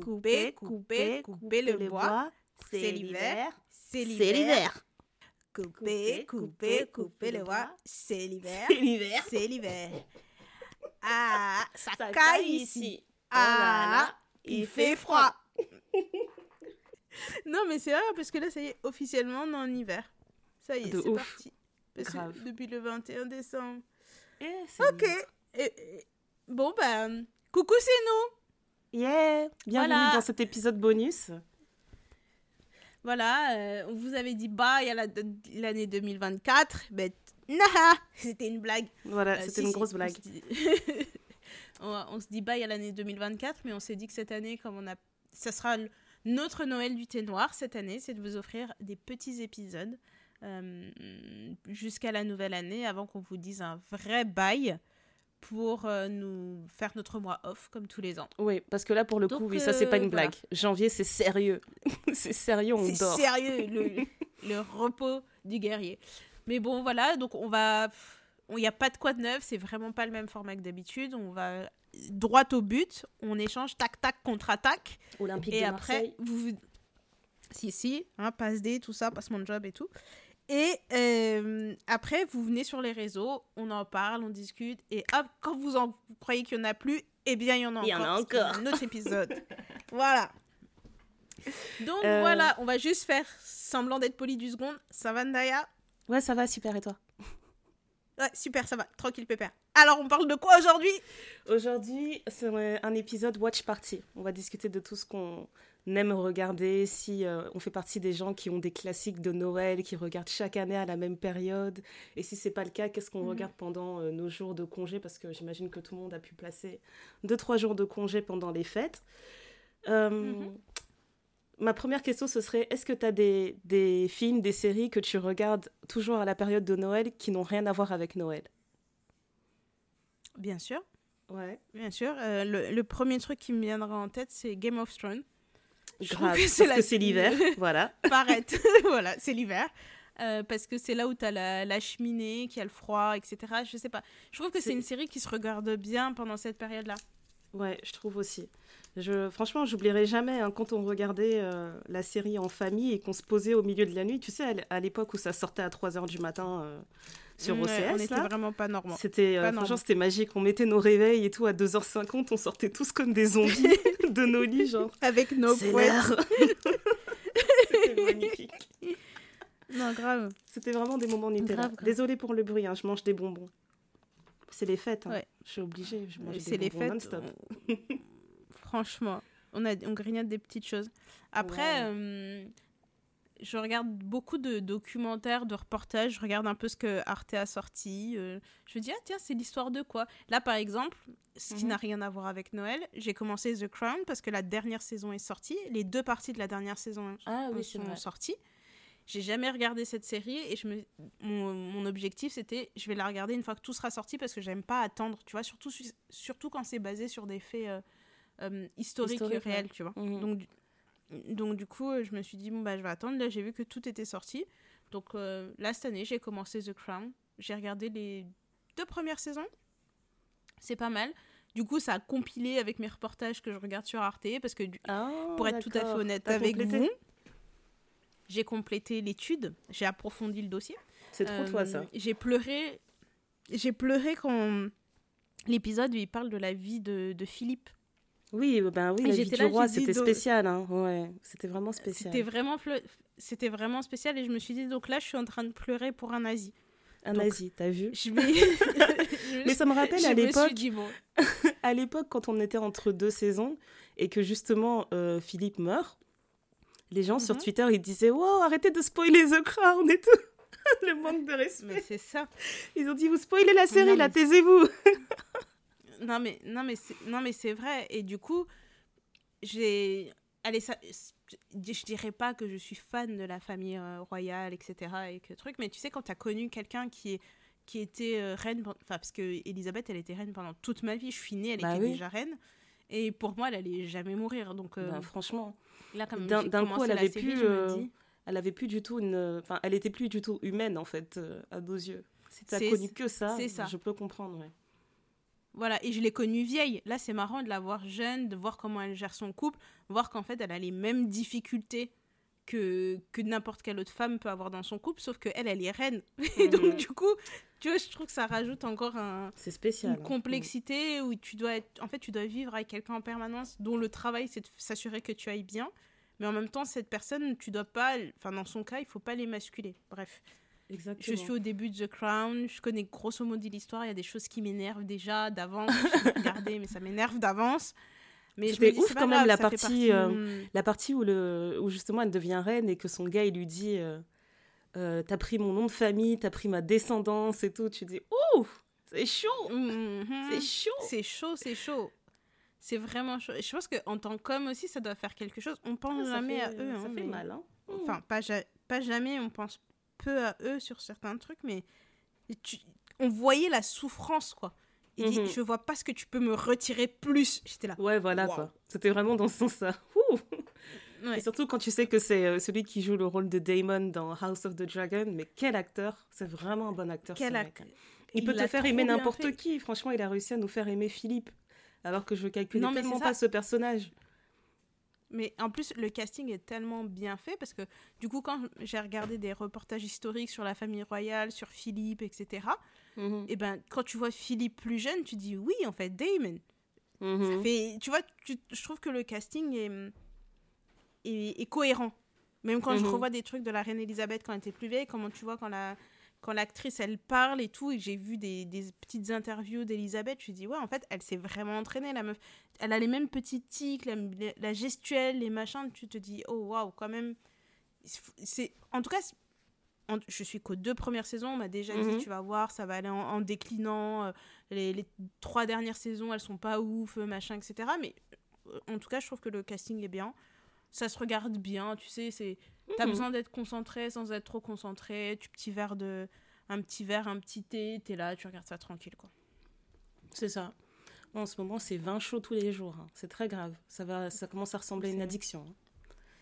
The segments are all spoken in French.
Coupez, coupez, coupez le bois. C'est l'hiver. C'est l'hiver. Coupez, coupez, coupez le bois. C'est l'hiver. C'est l'hiver. C'est l'hiver. Ah, ça, Ça caille ici. Ah, il il fait froid. non, mais c'est vrai parce que là, ça y est, officiellement, on est en hiver. Ça y est, c'est parti. Parce que Grave. depuis le 21 décembre. Eh, c'est Ok. Bon, bah, coucou, c'est nous. Yeah Bienvenue Voilà. dans cet épisode bonus. Voilà, euh, on vous avait dit bye à la- l'année 2024. Mais nah, c'était une blague. Voilà, Euh, c'était si, une si, grosse blague. on, se dit bye à l'année 2024, mais on s'est dit que cette année, comme on a, ça sera notre Noël du thé noir cette année, c'est de vous offrir des petits épisodes euh, jusqu'à la nouvelle année, avant qu'on vous dise un vrai bye pour euh, nous faire notre mois off comme tous les ans. Oui, parce que là, pour le Donc, coup, oui, ça, c'est pas euh, une voilà. blague. Janvier, c'est sérieux. c'est sérieux, on C'est dort. sérieux, le, le repos du guerrier. Mais bon, voilà, donc on va. Il n'y a pas de quoi de neuf, c'est vraiment pas le même format que d'habitude. On va droit au but, on échange tac-tac contre-attaque. Olympique Et de après, Marseille. vous. Si, si, hein, passe D, tout ça, passe mon job et tout. Et euh, après, vous venez sur les réseaux, on en parle, on discute. Et hop, quand vous en vous croyez qu'il n'y en a plus, eh bien, il y en a Il y en encore. a encore. Un autre épisode. voilà. Donc Euh. voilà, on va juste faire semblant d'être poli du second. Ça va, Ndaya Ouais, ça va, super, et toi? Ouais, super, ça va. Tranquille, pépère. Alors, on parle de quoi aujourd'hui? Aujourd'hui, c'est un épisode Watch Party. On va discuter de tout ce qu'on aime regarder, si euh, on fait partie des gens qui ont des classiques de Noël, qui regardent chaque année à la même période. Et si c'est pas le cas, qu'est-ce qu'on Mhm. regarde pendant euh, nos jours de congé? Parce que j'imagine que tout le monde a pu placer deux, trois jours de congé pendant les fêtes. Euh, Mhm. Ma première question, ce serait est-ce que tu as des, des films, des séries que tu regardes toujours à la période de Noël qui n'ont rien à voir avec Noël? Bien sûr, Ouais. bien sûr. Euh, le, le premier truc qui me viendra en tête, c'est Game of Thrones. Je trouve Grave, que c'est parce la- que c'est l'hiver, voilà. Paraître. voilà, c'est l'hiver. Euh, parce que c'est là où tu as la, la cheminée, qui a le froid, etc. Je sais pas. Je trouve que C'est- une série qui se regarde bien pendant cette période-là. Ouais, je trouve aussi. Je, franchement, j'oublierai jamais hein, quand on regardait euh, la série en famille et qu'on se posait au milieu de la nuit. Tu sais, à l'époque où ça sortait à 3h du matin euh, sur Ouais, OCS, on était là, vraiment pas normaux. c'était euh, franchement, c'était magique. On mettait nos réveils et tout à 2h50, on sortait tous comme des zombies de nos lits, genre. Avec nos l'heure C'était magnifique. Non, grave. C'était vraiment des moments Nutella. Grave, grave. Désolée pour le bruit, hein, je mange des bonbons. C'est les fêtes, hein. Ouais. je suis obligée, C'est les fêtes. non-stop. on- Franchement, on, a, on grignote des petites choses. Après, Ouais. euh, je regarde beaucoup de documentaires, de reportages. Je regarde un peu ce que Arte a sorti. euh, je me dis, ah tiens, c'est l'histoire de quoi? Là, par exemple, ce qui Mhm. n'a rien à voir avec Noël, j'ai commencé The Crown parce que la dernière saison est sortie. Les deux parties de la dernière saison Ah oui, sont vrai. sorties. J'ai jamais regardé cette série et je me... mon, mon objectif c'était je vais la regarder une fois que tout sera sorti parce que j'aime pas attendre, tu vois, surtout, su- surtout quand c'est basé sur des faits euh, euh, historiques et Historique, ouais. réels, tu vois. Mhm. Donc, du- donc du coup, je me suis dit, bon, bah, je vais attendre. Là, j'ai vu que tout était sorti. Donc euh, là, cette année, j'ai commencé The Crown. J'ai regardé les deux premières saisons. C'est pas mal. Du coup, ça a compilé avec mes reportages que je regarde sur Arte parce que du- Ah, pour être tout à fait honnête avec vous, j'ai complété l'étude, j'ai approfondi le dossier. C'est trop toi, ça. Euh, J'ai pleuré, j'ai pleuré quand l'épisode il parle de la vie de, de Philippe. Oui, euh, ben oui, Et la vie du là, roi, c'était spécial, hein. Ouais, c'était vraiment spécial. C'était vraiment, c'était vraiment spécial et je me suis dit donc là je suis en train de pleurer pour un nazi. Un donc- nazi, t'as vu? Je vais. je Mais ça me rappelle je à l'époque, bon, à l'époque quand on était entre deux saisons et que justement euh, Philippe meurt, les gens sur Mhm. Twitter ils disaient wow arrêtez de spoiler The Crown et tout. Le manque de respect. c'est ça. Ils ont dit vous spoilez la série Non, là, taisez-vous. Non mais non mais c'est non mais c'est vrai et du coup j'ai allez ça je dirais pas que je suis fan de la famille euh, royale etc et que truc mais tu sais quand t'as connu quelqu'un qui qui était euh, reine enfin parce que Elisabeth elle était reine pendant toute ma vie je suis née elle Bah était oui. déjà reine et pour moi elle allait jamais mourir donc euh, Ben, franchement, là comme d'un- coup, elle avait série, plus, euh, dis, elle avait plus du tout une, enfin elle était plus du tout humaine en fait euh, à nos yeux. Si t'as C'est- connu que ça, c'est ça. je peux comprendre. Ouais. Voilà, et je l'ai connue vieille. Là, c'est marrant de la voir jeune, de voir comment elle gère son couple, voir qu'en fait, elle a les mêmes difficultés que, que n'importe quelle autre femme peut avoir dans son couple, sauf qu'elle, elle est reine. Et donc, du coup, tu vois, je trouve que ça rajoute encore un, spécial. une hein. complexité où tu dois être, en fait, tu dois vivre avec quelqu'un en permanence dont le travail, c'est de s'assurer que tu ailles bien. Mais en même temps, cette personne, tu dois pas, enfin, dans son cas, il faut pas l'émasculer. Bref. Exactement. Je suis au début de The Crown, je connais grosso modo l'histoire, il y a des choses qui m'énervent déjà d'avance, je vais regarder, mais ça m'énerve d'avance. Mais je C'était ouf quand même, grave, la partie, euh, La partie où, le, où justement elle devient reine et que son gars il lui dit euh, euh, T'as pris mon nom de famille, t'as pris ma descendance et tout. Tu dis Ouh, c'est chaud, mhm. c'est chaud. C'est chaud, c'est chaud. C'est vraiment chaud. Et je pense qu'en tant qu'homme aussi, ça doit faire quelque chose. On pense Ah, jamais fait- à eux. Ça hein, fait mais- mal. Hein. Enfin, pas, ja- pas jamais, on pense peu à eux sur certains trucs, mais tu- on voyait la souffrance, quoi. Il dit, Mhm. je vois pas ce que tu peux me retirer plus. J'étais là. Ouais, voilà Wow. quoi. C'était vraiment dans ce sens-là. Ouais. Et surtout quand tu sais que c'est euh, celui qui joue le rôle de Damon dans House of the Dragon. Mais quel acteur C'est vraiment un bon acteur. Quel acteur. Il, Il peut te faire aimer n'importe qui. Franchement, il a réussi à nous faire aimer Philippe. Alors que je calculais tellement pas ce personnage. Mais en plus, le casting est tellement bien fait parce que du coup, quand j'ai regardé des reportages historiques sur la famille royale, sur Philippe, etc., Mhm. et ben quand tu vois Philippe plus jeune, tu dis oui, en fait, Damon. Mhm. Ça fait- tu vois, tu- je trouve que le casting est, est, est cohérent. Même quand je Mhm. revois des trucs de la reine Elisabeth quand elle était plus vieille, comment tu vois quand la quand l'actrice elle parle et tout, et j'ai vu des, des petites interviews d'Elisabeth, je me dis ouais, en fait, elle s'est vraiment entraînée, la meuf. Elle a les mêmes petits tics, la, la gestuelle, les machins, tu te dis oh waouh, quand même. C'est en tout cas, en- je suis qu'aux deux premières saisons, on m'a déjà Mhm. dit tu vas voir, ça va aller en, en déclinant. euh, les, les trois dernières saisons, elles sont pas ouf, euh, machin, etc. Mais euh, en tout cas, je trouve que le casting est bien. Ça se regarde bien, tu sais, c'est t'as Mhm. besoin d'être concentré sans être trop concentré. Tu petit verre de un petit verre, un petit thé, t'es là, tu regardes ça tranquille quoi. C'est ça. En ce moment, c'est 20 chaud tous les jours. hein. C'est très grave. Ça, va, ça commence à ressembler à une addiction. hein.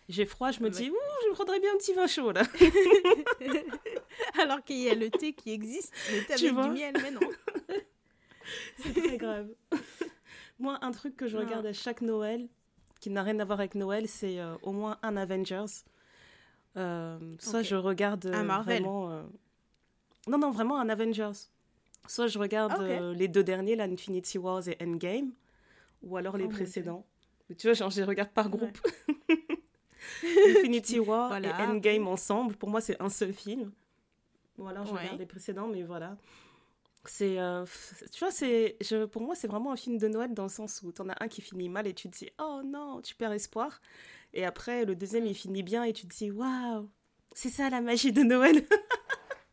J'ai froid, je me dis, ouh, je me prendrais bien un petit vin chaud là. Alors qu'il y a le thé qui existe, le thé Tu avec du miel, mais non. C'est très grave. Moi, un truc que je Non. regarde à chaque Noël, qui n'a rien à voir avec Noël, c'est euh, au moins un Avengers. Euh, soit je regarde euh, Un Marvel. vraiment. euh, Non, non, vraiment un Avengers. Soit je regarde Ah, euh, les deux derniers, là, Infinity Wars et Endgame, ou alors les Oh Dieu. précédents. Mais tu vois, genre, je les regarde par Ouais. Infinity War Voilà. et Endgame ensemble, pour moi, c'est un seul film. Ou alors je Ouais. regarde les précédents, mais voilà. C'est, euh, tu vois, c'est, je, pour moi, c'est vraiment un film de Noël dans le sens où t'en as un qui finit mal et tu te dis, oh non, tu perds espoir. Et après, le deuxième, il finit bien et tu te dis, waouh, c'est ça la magie de Noël.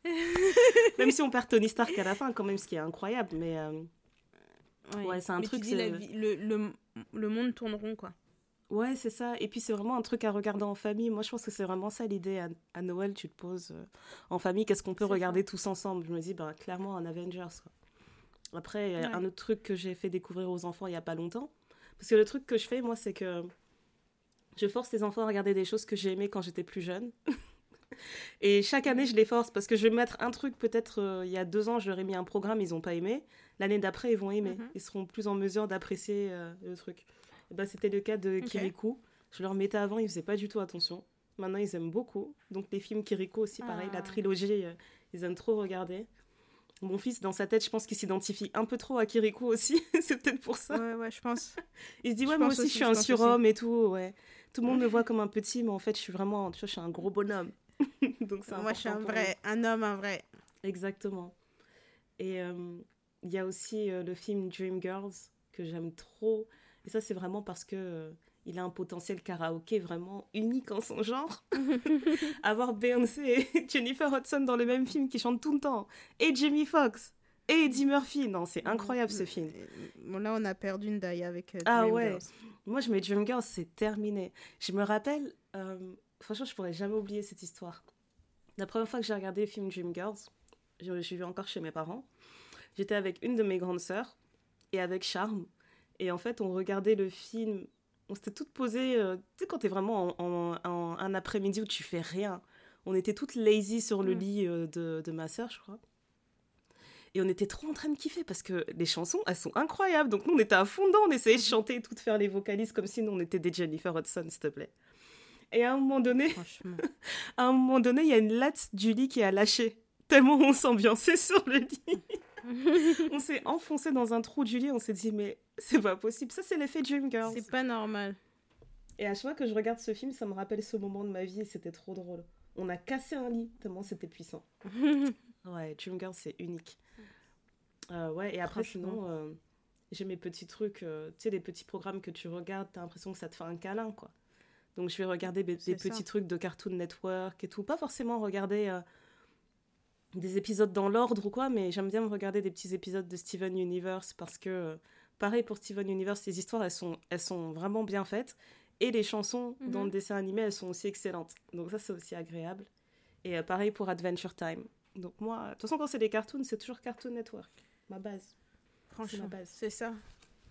même si on perd Tony Stark à la fin, quand même, ce qui est incroyable, mais euh, Ouais, c'est un Mais truc, Tu dis la vie- le, le, le monde tourne rond quoi. Ouais, c'est ça. Et puis, c'est vraiment un truc à regarder en famille. Moi, je pense que c'est vraiment ça l'idée. À, à Noël, tu te poses euh, en famille, qu'est-ce qu'on peut regarder tous ensemble? Je me dis, bah, clairement, un Avengers. quoi. Après, euh, Ouais. un autre truc que j'ai fait découvrir aux enfants il y a pas longtemps. Parce que le truc que je fais, moi, c'est que je force les enfants à regarder des choses que j'ai aimées quand j'étais plus jeune. Et chaque année, je les force parce que je vais mettre un truc, peut-être euh, il y a deux ans, j'aurais mis un programme, ils n'ont pas aimé. L'année d'après, ils vont aimer. Mhm. Ils seront plus en mesure d'apprécier euh, le truc. Ben, C'était le cas de Ok. Kirikou. Je leur mettais avant, ils faisaient pas du tout attention. Maintenant, ils aiment beaucoup. Donc, les films Kirikou aussi, pareil, la Ah. trilogie, euh, ils aiment trop regarder. Mon fils, dans sa tête, je pense qu'il s'identifie un peu trop à Kirikou aussi. c'est peut-être pour ça. Ouais, ouais, je pense. Il se dit, Je ouais, moi aussi, aussi, je suis je un surhomme et tout, ouais. Tout le monde me voit comme un petit, mais en fait, je suis vraiment, tu vois, je suis un gros bonhomme. Donc, Moi, je suis un vrai, un homme, un vrai. Exactement. Et euh, il y a aussi euh, le film Dreamgirls que j'aime trop. Et ça, c'est vraiment parce que euh, il a un potentiel karaoké vraiment unique en son genre. Avoir Beyoncé et Jennifer Hudson dans le même film qui chantent tout le temps. Et Jamie Foxx. Et Eddie Murphy. Non, c'est incroyable ce film. Bon, là, on a perdu une daille avec euh, Ah ouais. Moi, je mets Dreamgirls, c'est terminé. Je me rappelle, euh, franchement, je pourrais jamais oublier cette histoire. La première fois que j'ai regardé le film Dreamgirls, je, je vivais encore chez mes parents. J'étais avec une de mes grandes sœurs et avec Charme. Et en fait, on regardait le film. On s'était toutes posées. euh, tu sais, quand t'es vraiment en, en- en- un après-midi où tu fais rien. On était toutes lazy sur le Mm. lit euh, de, de ma sœur, je crois. Et on était trop en train de kiffer parce que les chansons, elles sont incroyables. Donc nous, on était à fond dedans, on essayait de chanter et tout, de faire les vocalises comme si nous, on était des Jennifer Hudson, s'il te plaît. Et à un moment donné, à un moment donné, il y a une latte du lit qui a lâché. Tellement on s'ambiançait sur le lit. on s'est enfoncé dans un trou du lit, on s'est dit, mais c'est pas possible. Ça, c'est l'effet Dreamgirls. C'est pas normal. Et à chaque fois que je regarde ce film, ça me rappelle ce moment de ma vie et c'était trop drôle. On a cassé un lit, tellement c'était puissant. ouais, Dreamgirls, c'est unique. Euh, ouais, et après, sinon, euh, j'ai mes petits trucs, euh, tu sais, des petits programmes que tu regardes, t'as l'impression que ça te fait un câlin, quoi. Donc, je vais regarder des, petits trucs de Cartoon Network et tout. Pas forcément regarder des épisodes dans l'ordre ou quoi, mais j'aime bien me regarder des petits épisodes de Steven Universe parce que, pareil pour Steven Universe, les histoires, elles sont, elles sont vraiment bien faites. Et les chansons dans le mhm. dessin animé, elles sont aussi excellentes. Donc ça, c'est aussi agréable. Et euh, pareil pour Adventure Time. Donc moi, de toute façon, quand c'est des cartoons, c'est toujours Cartoon Network. Ma base. Franchement, c'est ça.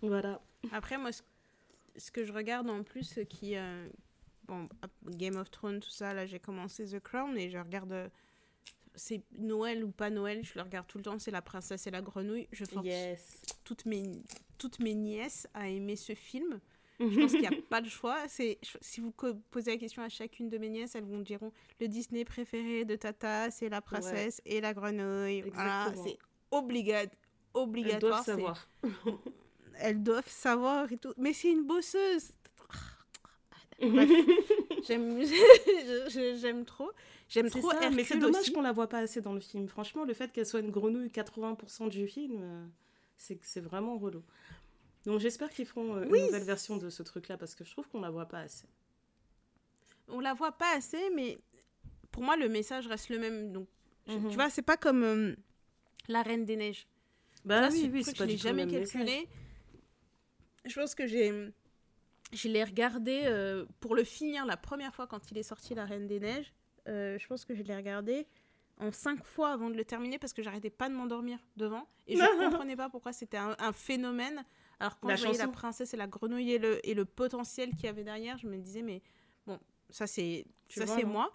Voilà. Après, moi, ce, que je regarde en plus, qui... Euh, bon, Game of Thrones, tout ça, là, j'ai commencé The Crown et je regarde... Euh, c'est Noël ou pas Noël, je le regarde tout le temps, c'est La Princesse et la Grenouille. Je force toutes, mes, toutes mes nièces à aimer ce film. Je pense qu'il n'y a pas de choix. C'est, si vous posez la question à chacune de mes nièces, elles vous diront le Disney préféré de Tata, c'est la princesse et la grenouille. Voilà, c'est obligatoire. Obligatoire. Elles doivent savoir. elles doivent savoir et tout. Mais c'est une bosseuse. j'aime, j'aime trop. J'aime trop ça, Mais c'est dommage qu'on la voit pas assez dans le film. Franchement, le fait qu'elle soit une grenouille 80% du film, euh, c'est, c'est vraiment relou. Donc j'espère qu'ils feront euh, une nouvelle version de ce truc-là parce que je trouve qu'on la voit pas assez. On la voit pas assez, mais pour moi le message reste le même. Donc tu mhm. vois, c'est pas comme euh, la Reine des Neiges. Bah oui, oui, c'est pas je l'ai jamais calculé. Je pense que j'ai je l'ai regardé euh, pour le finir la première fois quand il est sorti La Reine des Neiges. je pense que je l'ai regardé en cinq fois avant de le terminer parce que j'arrêtais pas de m'endormir devant et je ne comprenais pas pourquoi c'était un, phénomène alors quand la je voyais la princesse et la grenouille et le, et le potentiel qu'il y avait derrière, je me disais, mais bon, ça c'est ça c'est moi.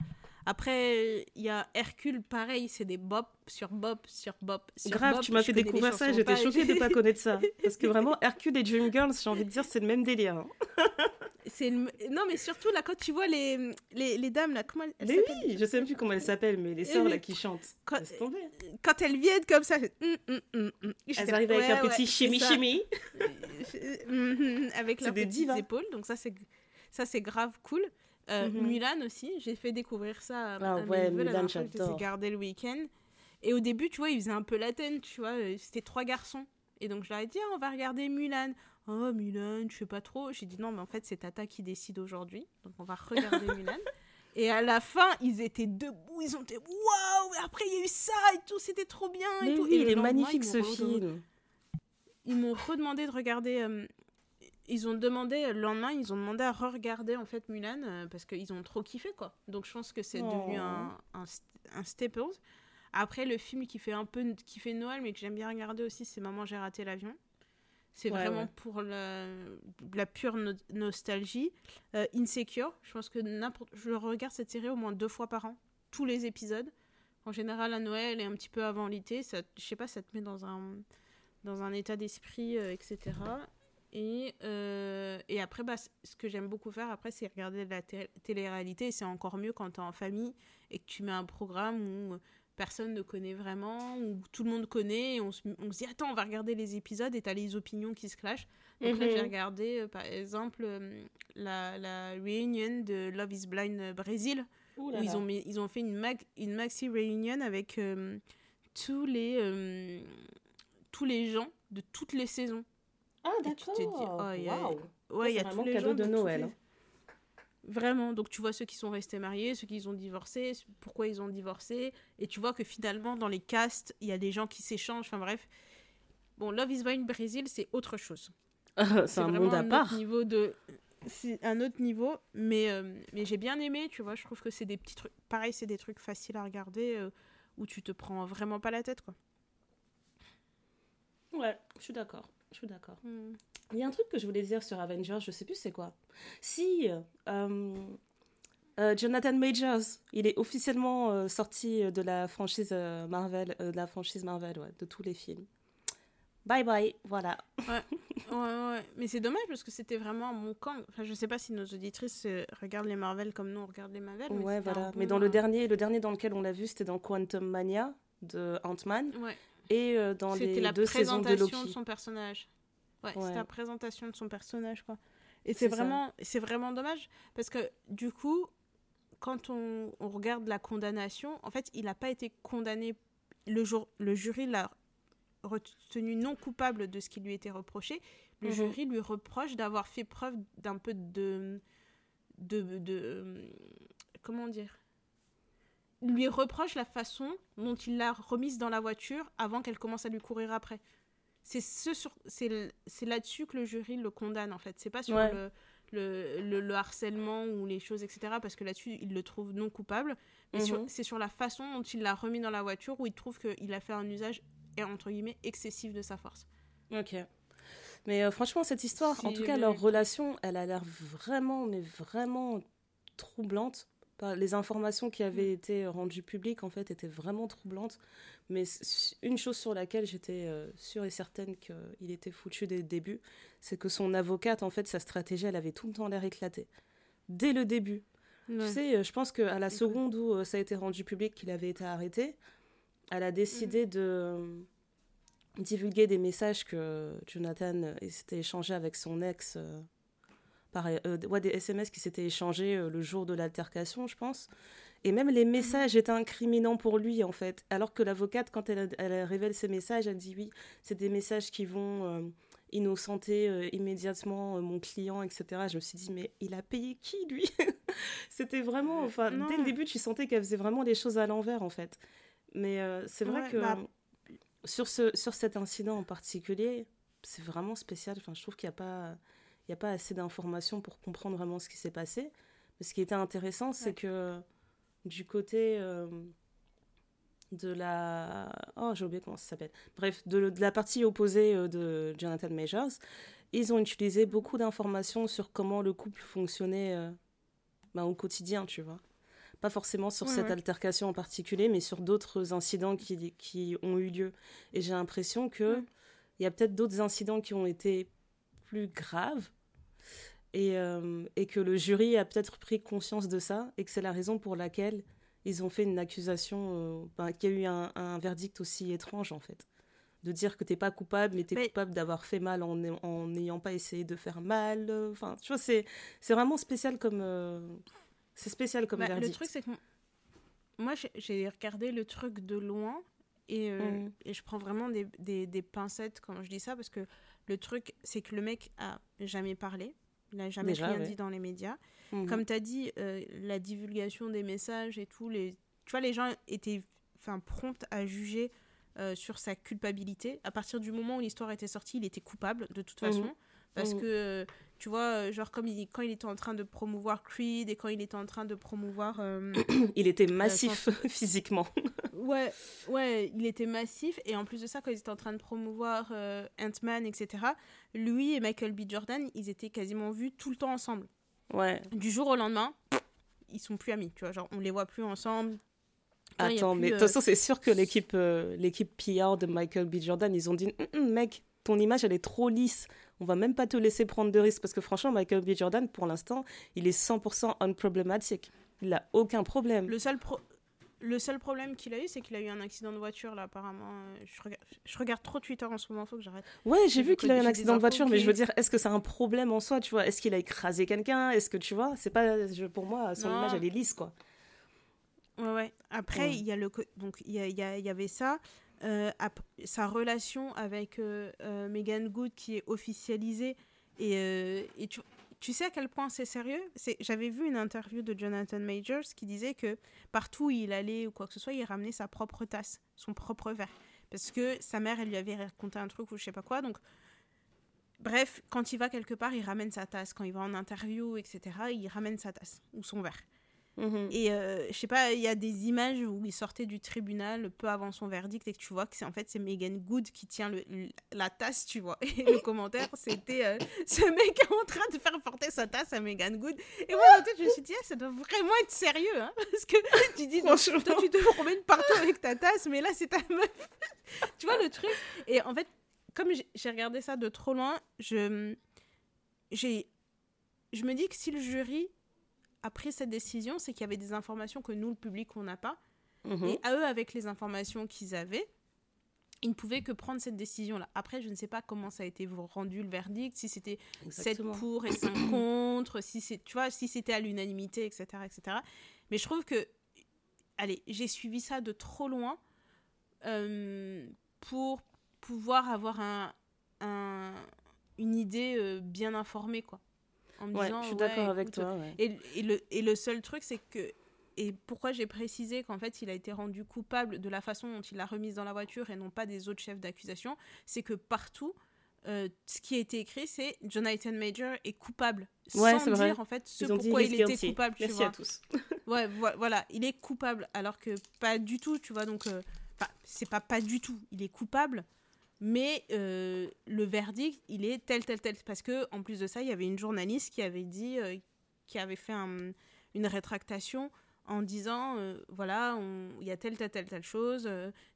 Après, il y a Hercule, pareil, c'est des bop sur bop sur bop sur Grave, tu m'as fait découvrir ça, j'étais choquée de ne pas connaître ça. Parce que vraiment, Hercule et Dreamgirls, j'ai envie de dire, c'est le même délire. Hein. c'est Non, mais surtout, là, quand tu vois les, les, les dames, là, comment elles, mais oui, je sais même plus comment elles s'appellent, mais les sœurs, là, qui chantent. Quand, quand elles viennent comme ça, hum, hum, elles arrivent avec un petit chimie-chimie. avec leurs petites épaules, donc ça, c'est ça c'est grave cool. Euh, mhm. Mulan aussi, j'ai fait découvrir ça à, ah, ouais, Mulan, j'adore. Gardé le week-end. Et au début, tu vois, ils faisaient un peu la tu vois, euh, c'était trois garçons. Et donc je leur ai dit, ah, on va regarder Mulan. Oh, Mulan, je sais pas trop. J'ai dit, non, mais en fait, c'est Tata qui décide aujourd'hui. Donc on va regarder Mulan. Et à la fin, ils étaient debout, ils ont été waouh, après il y a eu ça et tout, c'était trop bien. Et tout. il est magnifique ce film. Ils m'ont redemandé de regarder euh, ils ont demandé le lendemain, ils ont demandé à re-regarder en fait Mulan euh, parce qu'ils ont trop kiffé quoi. Donc je pense que c'est devenu un, un, un staples. Après le film qui fait un peu qui fait Noël mais que j'aime bien regarder aussi, c'est Maman j'ai raté l'avion. C'est vraiment pour la, la pure nostalgie. Euh, Insecure, je pense que je regarde cette série au moins deux fois par an, tous les épisodes. En général à Noël et un petit peu avant l'été, ça, je sais pas, ça te met dans un dans un état d'esprit, euh, etc. Et, euh, et après, bah, ce que j'aime beaucoup faire, après, c'est regarder de la télé-réalité. C'est encore mieux quand tu es en famille et que tu mets un programme où personne ne connaît vraiment, où tout le monde connaît. Et on, se, on se dit, attends, on va regarder les épisodes et tu as les opinions qui se clashent. Donc là, j'ai mhm. regardé, euh, par exemple, euh, la, la réunion de Love is Blind Brésil, où ils ont, ils ont fait une, mag, une maxi réunion avec tous, les, tous les gens de toutes les saisons. Ah, d'accord. Oh, ouais, il y a vraiment tous les cadeau de Noël. Hein. Vraiment, donc tu vois ceux qui sont restés mariés, ceux qui ont divorcé, pourquoi ils ont divorcé, et tu vois que finalement dans les castes, il y a des gens qui s'échangent, enfin bref. Bon, Love is Blind Brésil, c'est autre chose. c'est un monde à part. Niveau de... C'est un autre niveau, mais, euh, mais j'ai bien aimé, tu vois, je trouve que c'est des petits trucs, pareil, c'est des trucs faciles à regarder, euh, où tu te prends vraiment pas la tête, quoi. Ouais, je suis d'accord. Je suis d'accord. Hmm. Il y a un truc que je voulais dire sur Avengers, je sais plus c'est quoi. Si, euh, Euh, Jonathan Majors, il est officiellement euh, sorti de la franchise Marvel, de la franchise Marvel, ouais, de tous les films. Bye bye, voilà. Ouais, ouais, ouais. Mais c'est dommage parce que c'était vraiment mon camp. Enfin, je sais pas si nos auditrices regardent les Marvel comme nous on regarde les Marvel. Mais ouais, voilà. mais dans le dernier, le dernier dans lequel on l'a vu, c'était dans Quantum Mania de Ant-Man. Ouais. Et dans les deux saisons de Loki. C'était la présentation de son personnage. Ouais, c'était la présentation de son personnage, quoi. Et c'est vraiment, c'est vraiment dommage parce que du coup, quand on, on regarde la condamnation, en fait, il n'a pas été condamné. Le, jour, le jury l'a retenu non coupable de ce qui lui était reproché. Le mhm. jury lui reproche d'avoir fait preuve d'un peu de, de, de, comment dire lui reproche la façon dont il l'a remise dans la voiture avant qu'elle commence à lui courir après. C'est ce sur c'est là-dessus que le jury le condamne en fait. C'est pas sur le, le, le, harcèlement ou les choses etc parce que là-dessus il le trouve non coupable. Mais mhm. c'est sur la façon dont il l'a remis dans la voiture où il trouve qu'il a fait un usage entre guillemets excessif de sa force. Ok. Mais euh, franchement cette histoire en tout cas leur relation elle a l'air vraiment mais vraiment troublante les informations qui avaient mm. été rendues publiques en fait étaient vraiment troublantes mais une chose sur laquelle j'étais euh, sûre et certaine qu'il était foutu dès le début c'est que son avocate en fait sa stratégie elle avait tout le temps l'air éclatée dès le début tu sais euh, je pense qu'à la seconde où euh, ça a été rendu public qu'il avait été arrêté elle a décidé mm. de divulguer des messages que Jonathan s'était échangé avec son ex par euh, des SMS qui s'étaient échangés euh, le jour de l'altercation, je pense. Et même les messages étaient incriminants pour lui, en fait. Alors que l'avocate, quand elle, elle, révèle ces messages, elle dit oui, c'est des messages qui vont euh, innocenter immédiatement mon client, etc. Je me suis dit, mais il a payé qui, lui? C'était vraiment. Enfin, dès le début, tu sentais qu'elle faisait vraiment les choses à l'envers, en fait. Mais c'est vrai que bah sur, ce, sur cet incident en particulier, c'est vraiment spécial. Enfin, je trouve qu'il n'y a pas il n'y a pas assez d'informations pour comprendre vraiment ce qui s'est passé. Mais ce qui était intéressant, c'est que du côté euh, de la... Oh, j'ai oublié comment ça s'appelle. Bref, de, la partie opposée euh, de Jonathan Majors, ils ont utilisé beaucoup d'informations sur comment le couple fonctionnait euh, bah, au quotidien, tu vois. Pas forcément sur cette altercation en particulier, mais sur d'autres incidents qui, qui ont eu lieu. Et j'ai l'impression que il y a peut-être d'autres incidents qui ont été plus graves et, euh, et que le jury a peut-être pris conscience de ça et que c'est la raison pour laquelle ils ont fait une accusation, euh, ben, qu'il y a eu un, un, verdict aussi étrange en fait. De dire que t'es pas coupable, mais t'es es coupable d'avoir fait mal en n'ayant pas essayé de faire mal. Enfin, tu vois, c'est vraiment spécial comme. Euh, c'est spécial comme bah, verdict. Le truc, c'est que moi, j'ai regardé le truc de loin et, mmh. et je prends vraiment des, des, des, pincettes quand je dis ça parce que le truc, c'est que le mec a jamais parlé. Il n'a jamais rien dit dans les médias. Mhm. Comme tu as dit, euh, la divulgation des messages et tout, les... tu vois, les gens étaient prompts à juger euh, sur sa culpabilité. À partir du moment où l'histoire était sortie, il était coupable de toute mhm. façon. Parce mhm. que, euh, tu vois, genre comme il, quand il était en train de promouvoir Creed et quand il était en train de promouvoir... il était massif physiquement. ouais, ouais, il était massif. Et en plus de ça, quand il était en train de promouvoir Ant-Man, etc., lui et Michael B. Jordan, ils étaient quasiment vus tout le temps ensemble. Ouais. Du jour au lendemain, ils sont plus amis, tu vois, genre on les voit plus ensemble. Attends, mais de toute façon, c'est sûr que l'équipe euh, l'équipe PR de Michael B. Jordan, ils ont dit mm, mm, mec, ton image elle est trop lisse. On va même pas te laisser prendre de risques parce que franchement, Michael B. Jordan, pour l'instant, il est 100% unproblématique. Il a aucun problème. Le seul pro le seul problème qu'il a eu, c'est qu'il a eu un accident de voiture, là, apparemment. Je regarde, je regarde trop Twitter en ce moment, faut que j'arrête. Ouais, j'ai vu qu'il a eu un accident de voiture, mais je veux dire, est-ce que c'est un problème en soi, tu vois? Est-ce qu'il a écrasé quelqu'un? Est-ce que, tu vois, c'est pas... Je, pour moi, son image, elle est lisse, quoi. Ouais, ouais. Après, il y a le... Donc, il y, a, y, y, avait ça. Euh, sa relation avec euh, Megan Good qui est officialisée. Et, et tu, tu sais à quel point c'est sérieux? J'avais vu une interview de Jonathan Majors qui disait que partout où il allait ou quoi que ce soit, il ramenait sa propre tasse, son propre verre. Parce que sa mère, elle lui avait raconté un truc ou je sais pas quoi. Donc, bref, quand il va quelque part, il ramène sa tasse. Quand il va en interview, etc., il ramène sa tasse ou son verre. Mhm. Et euh, je sais pas, il y a des images où il sortait du tribunal peu avant son verdict et que tu vois que c'est en fait c'est Megan Good qui tient le, la tasse, tu vois. Et le commentaire c'était euh, ce mec est en train de faire porter sa tasse à Megan Good. Et moi en tête je me suis dit ah, ça doit vraiment être sérieux hein, parce que tu dis toi tu te promènes partout avec ta tasse mais là c'est ta meuf. tu vois le truc? Et en fait comme j'ai regardé ça de trop loin, je j'ai je me dis que si le jury a pris cette décision, c'est qu'il y avait des informations que nous, le public, on n'a pas. Mhm. Et à eux, avec les informations qu'ils avaient, ils ne pouvaient que prendre cette décision-là. Après, je ne sais pas comment ça a été rendu le verdict, si c'était 7 pour et 5 contre, si c'est, tu vois, si c'était à l'unanimité, etc., etc. Mais je trouve que, allez, j'ai suivi ça de trop loin euh, pour pouvoir avoir un, une idée euh, bien informée, quoi ouais, je suis d'accord avec toi. Et, et, le, et le seul truc, c'est que. Et pourquoi j'ai précisé qu'en fait, il a été rendu coupable de la façon dont il l'a remise dans la voiture et non pas des autres chefs d'accusation, c'est que partout, euh, ce qui a été écrit, c'est Jonathan Major est coupable. Ouais, sans dire en fait ce pourquoi il était coupable. Merci à tous. ouais, voilà, il est coupable alors que pas du tout, tu vois. Donc, euh, c'est pas pas du tout. Il est coupable, mais euh, le verdict, il est tel, tel, tel. Parce que en plus de ça, il y avait une journaliste qui avait dit, euh, qui avait fait une rétractation en disant, euh, voilà, il y a telle, telle, telle, telle chose.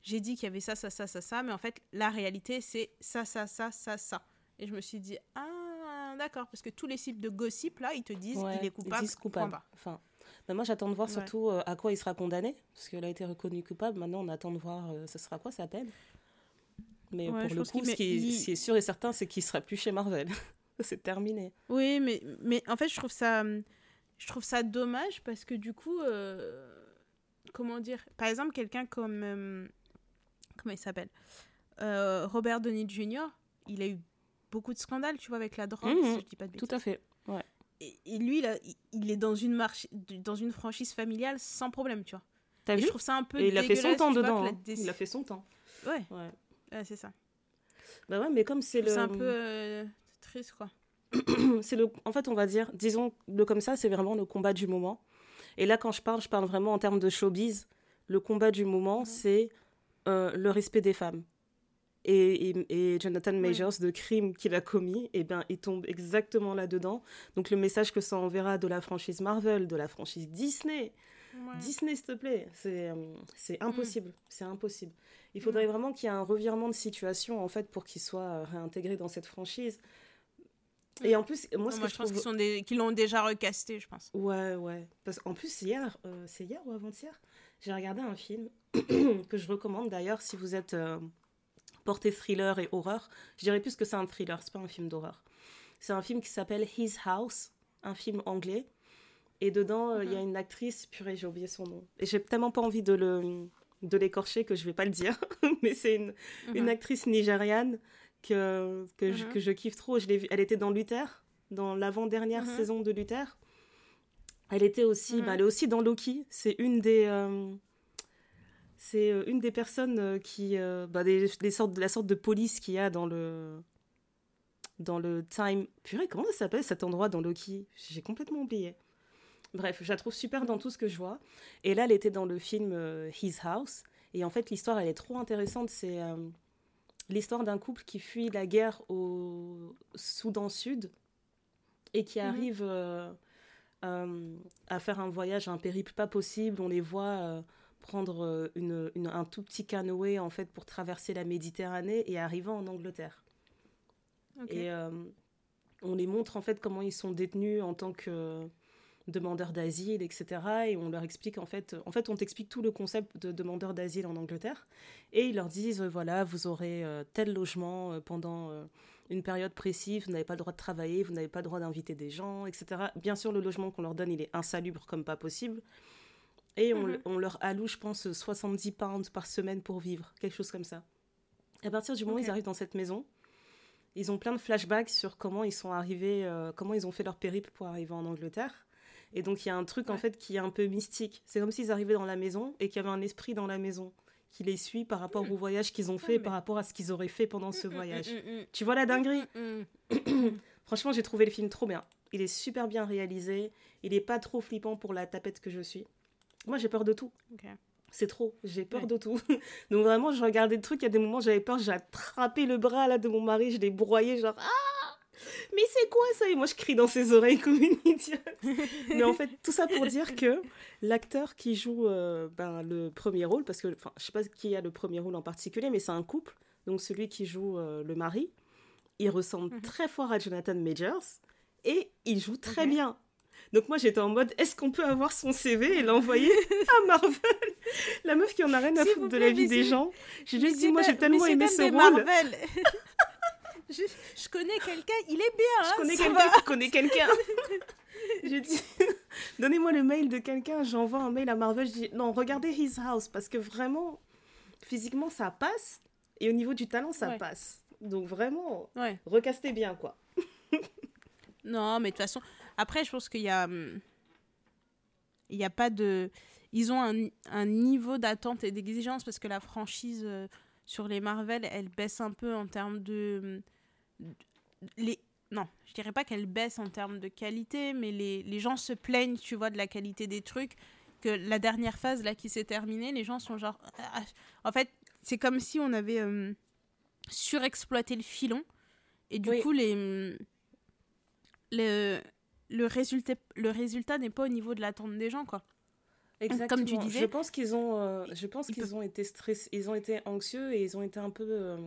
J'ai dit qu'il y avait ça, ça, ça, ça, ça. Mais en fait, la réalité, c'est ça, ça, ça, ça, ça. Et je me suis dit, ah, d'accord. Parce que tous les sites de gossip, là, ils te disent qu'il est coupable. Ils disent coupable. Enfin, ben, moi, j'attends de voir surtout à quoi il sera condamné. Parce qu'il a été reconnu coupable. Maintenant, on attend de voir ce sera quoi sa peine. Mais pour le coup, ce qui, est, sûr et certain, c'est qu'il sera plus chez Marvel. c'est terminé. Oui, mais, mais en fait, je trouve ça, je trouve ça dommage parce que du coup, euh, comment dire Par exemple, quelqu'un comme. Euh, comment il s'appelle euh, Robert Downey Jr., il a eu beaucoup de scandales, tu vois, avec la drogue, si mhm. je dis pas de bêtises. Tout à fait, ouais. Et, lui, là, il est dans une, marche, dans une franchise familiale sans problème, tu vois. T'as vu Je trouve ça un peu Et il a fait son temps dedans. Hein. Il a fait son temps. Ouais. ouais c'est ça. Bah ouais, mais comme c'est le. C'est un peu euh, triste, quoi. c'est le. En fait, on va dire, disons le comme ça, c'est vraiment le combat du moment. Et là, quand je parle, je parle vraiment en termes de showbiz. Le combat du moment, c'est euh, le respect des femmes. Et, et, Jonathan Majors, de crime qu'il a commis, et eh bien, il tombe exactement là-dedans. Donc, le message que ça enverra de la franchise Marvel, de la franchise Disney, Disney, s'il te plaît, c'est euh, impossible. C'est impossible. Il faudrait mm. vraiment qu'il y ait un revirement de situation en fait pour qu'il soit euh, réintégré dans cette franchise. Et en plus, moi, ce que je, pense qu'ils sont des... l'ont déjà recasté, je pense. Ouais, ouais. Parce qu'en plus, hier, euh, c'est hier ou avant-hier, j'ai regardé un film que je recommande d'ailleurs si vous êtes euh, porté thriller et horreur. Je dirais plus que c'est un thriller, c'est pas un film d'horreur. C'est un film qui s'appelle His House, un film anglais. Et dedans, il y a mhm. une actrice, purée, j'ai oublié son nom. Et j'ai tellement pas envie de le de l'écorcher que je vais pas le dire, mais c'est une, une, mhm. actrice nigériane que, que, je, mhm. que, je, kiffe trop. Je l'ai Elle était dans Luther, dans l'avant-dernière saison de Luther. Elle était aussi, bah, elle est aussi dans Loki. C'est une des, euh, c'est euh, une des personnes euh, qui, bah, des, sortes, la sorte de police qu'il y a dans le, dans le time. Purée, comment ça s'appelle cet endroit dans Loki? J'ai complètement oublié. Bref, je la trouve super dans tout ce que je vois. Et là, elle était dans le film euh, His House. Et en fait, l'histoire, elle est trop intéressante. C'est euh, l'histoire d'un couple qui fuit la guerre au Soudan Sud et qui mhm. arrive euh, à faire un voyage, un périple pas possible. On les voit prendre une, un tout petit canoë en fait pour traverser la Méditerranée et arriver en Angleterre. Et on les montre en fait comment ils sont détenus en tant que demandeurs d'asile, etc. Et on leur explique, en fait, en fait, on t'explique tout le concept de demandeur d'asile en Angleterre. Et ils leur disent, euh, voilà, vous aurez euh, tel logement euh, pendant une période précise, vous n'avez pas le droit de travailler, vous n'avez pas le droit d'inviter des gens, etc. Bien sûr, le logement qu'on leur donne, il est insalubre comme pas possible. Et on, mhm. on, leur alloue, je pense, 70 pounds par semaine pour vivre, quelque chose comme ça. À partir du moment où ils arrivent dans cette maison, ils ont plein de flashbacks sur comment ils sont arrivés, comment ils ont fait leur périple pour arriver en Angleterre. Et donc, il y a un truc, en fait, qui est un peu mystique. C'est comme s'ils arrivaient dans la maison et qu'il y avait un esprit dans la maison qui les suit par rapport au voyage qu'ils ont fait, par rapport à ce qu'ils auraient fait pendant ce mm, mm, voyage. Mm, tu vois la dinguerie? Franchement, j'ai trouvé le film trop bien. Il est super bien réalisé. Il est pas trop flippant pour la tapette que je suis. Moi, j'ai peur de tout. C'est trop, j'ai peur de tout. Donc vraiment, je regardais le truc, il y a des moments j'avais peur, j'ai attrapé le bras là de mon mari, je l'ai broyé genre ah mais c'est quoi ça? Et moi je crie dans ses oreilles comme une idiote. mais en fait, tout ça pour dire que l'acteur qui joue euh, ben, le premier rôle, parce que je sais pas qui a le premier rôle en particulier, mais c'est un couple, donc celui qui joue euh, le mari, il ressemble mhm. très fort à Jonathan Majors et il joue très bien. Donc moi j'étais en mode est-ce qu'on peut avoir son CV et l'envoyer à Marvel? La meuf qui en a rien à foutre de la vie des gens. J'ai juste dit moi j'ai tellement aimé ce rôle. Marvel. je, connais quelqu'un, il est bien. je hein, connais quelqu'un qui connaît quelqu'un. j'ai dit donnez-moi le mail de quelqu'un, j'envoie un mail à Marvel, je dis non, regardez His House parce que vraiment physiquement ça passe et au niveau du talent ça passe. Donc vraiment recastez bien quoi. non, mais de toute façon après, je pense qu'il y a. Hum, il n'y a pas de. Ils ont un, un niveau d'attente et d'exigence parce que la franchise euh, sur les Marvel, elle baisse un peu en termes de. Les, non, je dirais pas qu'elle baisse en termes de qualité, mais les, les, gens se plaignent, tu vois, de la qualité des trucs. Que la dernière phase là qui s'est terminée, les gens sont genre. Ah, en fait, c'est comme si on avait hum, surexploité le filon. Et du coup, les. les le résultat, le résultat n'est pas au niveau de l'attente des gens, quoi. Exactement. Comme tu disais. Je pense qu'ils ont, euh, je pense qu'ils ont été stressés, ils ont été anxieux et ils ont été un peu, euh,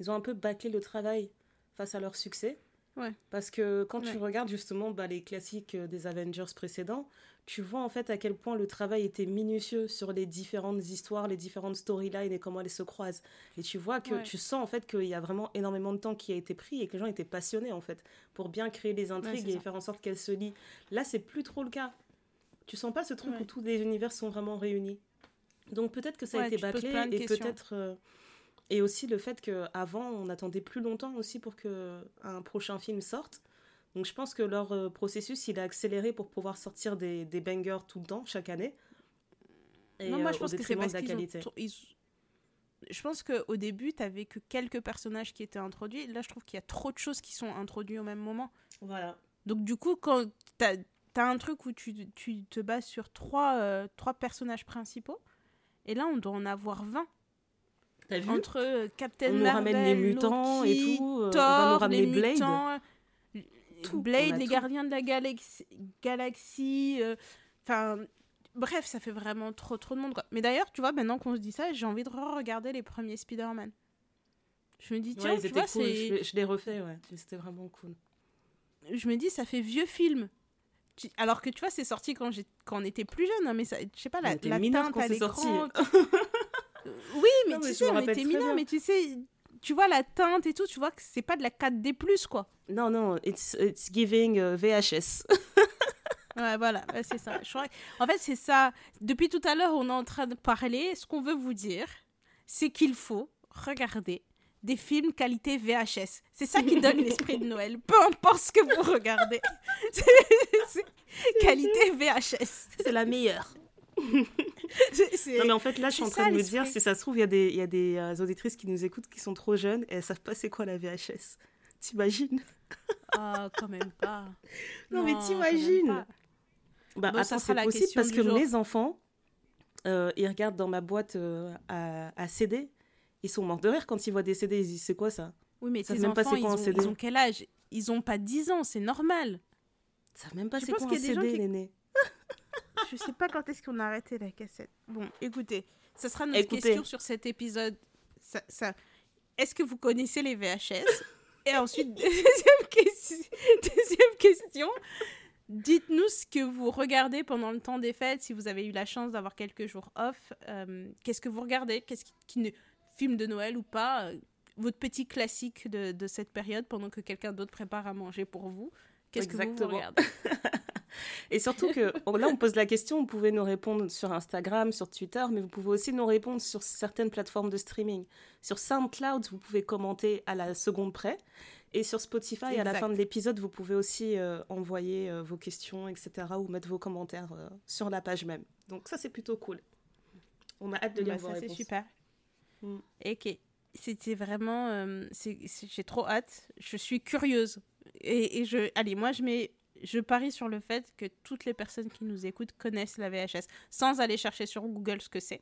ils ont un peu bâclé le travail face à leur succès. Ouais. Parce que quand tu regardes justement bah, les classiques euh, des Avengers précédents, tu vois en fait à quel point le travail était minutieux sur les différentes histoires, les différentes storylines et comment elles se croisent. Et tu vois que tu sens en fait qu'il y a vraiment énormément de temps qui a été pris et que les gens étaient passionnés en fait pour bien créer les intrigues et faire en sorte qu'elles se lient. Là, c'est plus trop le cas. Tu sens pas ce truc où tous les univers sont vraiment réunis. Donc peut-être que ça a été bâclé et peut-être euh, et aussi le fait qu'avant on attendait plus longtemps aussi pour que un prochain film sorte. Donc je pense que leur euh, processus, il a accéléré pour pouvoir sortir des, des bangers tout le temps, chaque année. Et, non, moi euh, je pense que c'est parce la qualité. Je pense qu'au début, tu n'avais que quelques personnages qui étaient introduits. Là, je trouve qu'il y a trop de choses qui sont introduites au même moment. Voilà. Donc du coup, quand tu as, as, un truc où tu, tu, te bases sur trois, euh, trois personnages principaux, et là, on doit en avoir 20. Vu Entre Captain on Marvel, nous ramène les mutants et tout. Thor, on va nous ramener les Blade. Mutants, Blade, les Gardiens de la Galaxie. Euh, enfin, bref, ça fait vraiment trop, trop de monde. Mais d'ailleurs, tu vois, maintenant qu'on se dit ça, j'ai envie de re-regarder les premiers Spider-Man. Je me dis, tiens, tu vois. Je, les refais, ouais. C'était vraiment cool. Je me dis, ça fait vieux film. Alors que tu vois, c'est sorti quand, quand on était plus jeune, hein, mais ça, je sais pas, la, la teinte à l'écran. oui, mais tu sais, on était mineurs, mais tu sais, tu vois la teinte et tout, tu vois que c'est pas de la 4D+, quoi. Non, non, it's, it's giving uh, VHS. ouais, voilà, c'est ça. En fait, c'est ça. Depuis tout à l'heure, on est en train de parler. Ce qu'on veut vous dire, c'est qu'il faut regarder des films qualité VHS. C'est ça qui donne l'esprit de Noël. Peu importe ce que vous regardez. qualité VHS. C'est la meilleure. non, mais en fait, là, je suis en train de me dire, si ça se trouve, il y a des, y a des euh, auditrices qui nous écoutent qui sont trop jeunes et elles savent pas c'est quoi la VHS. T'imagines Ah, quand même pas. Non, mais t'imagines Bah, bon, attends, c'est possible parce que mes enfants, euh, ils regardent dans ma boîte euh, à, à, CD. Ils sont morts de rire quand ils voient des CD. Ils disent c'est quoi ça? Oui, mais ces enfants, pas quoi, ils, ont, CD. ils ont quel âge? Ils ont pas 10 ans, c'est normal. Ils savent même pas c'est quoi un CD, qui je sais pas quand est-ce qu'on a arrêté la cassette. Bon, écoutez, ça sera notre question sur cet épisode. Ça, ça... Est-ce que vous connaissez les VHS Et ensuite, deuxième, question, deuxième question. Dites-nous ce que vous regardez pendant le temps des fêtes, si vous avez eu la chance d'avoir quelques jours off. Euh, qu'est-ce que vous regardez? Qu'est-ce qui, qui, film de Noël ou pas euh, Votre petit classique de, de, cette période pendant que quelqu'un d'autre prépare à manger pour vous? Qu'est-ce que vous, vous regardez? Et surtout que là, on pose la question, vous pouvez nous répondre sur Instagram, sur Twitter, mais vous pouvez aussi nous répondre sur certaines plateformes de streaming. Sur SoundCloud, vous pouvez commenter à la seconde près. Et sur Spotify, à la fin de l'épisode, vous pouvez aussi euh, envoyer euh, vos questions, etc., ou mettre vos commentaires euh, sur la page même. Donc ça, c'est plutôt cool. On a hâte de lire bah, vos ça, c'est super. Mm. Ok. C'était vraiment... j'ai trop hâte. Je suis curieuse. Et, et je... Allez, moi, je mets je parie sur le fait que toutes les personnes qui nous écoutent connaissent la VHS, sans aller chercher sur Google ce que c'est.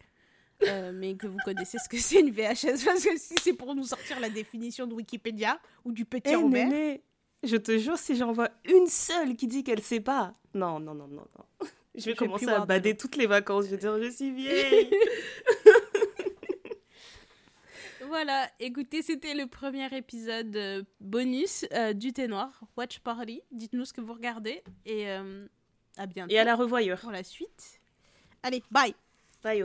Euh, mais que vous connaissez ce que c'est une VHS, parce que si c'est pour nous sortir la définition de Wikipédia ou du petit Eh, Robert. Néné, je te jure, si j'en vois une seule qui dit qu'elle sait pas, non, non, non, non, non. Je vais Je commencer à bader toutes les vacances. Je vais dire, je suis vieille. Voilà, écoutez, c'était le premier épisode euh, bonus euh, du Thé Noir, Watch Party. Dites-nous ce que vous regardez et euh, à bientôt Et à la revoyure. pour la suite. Allez, bye Bye.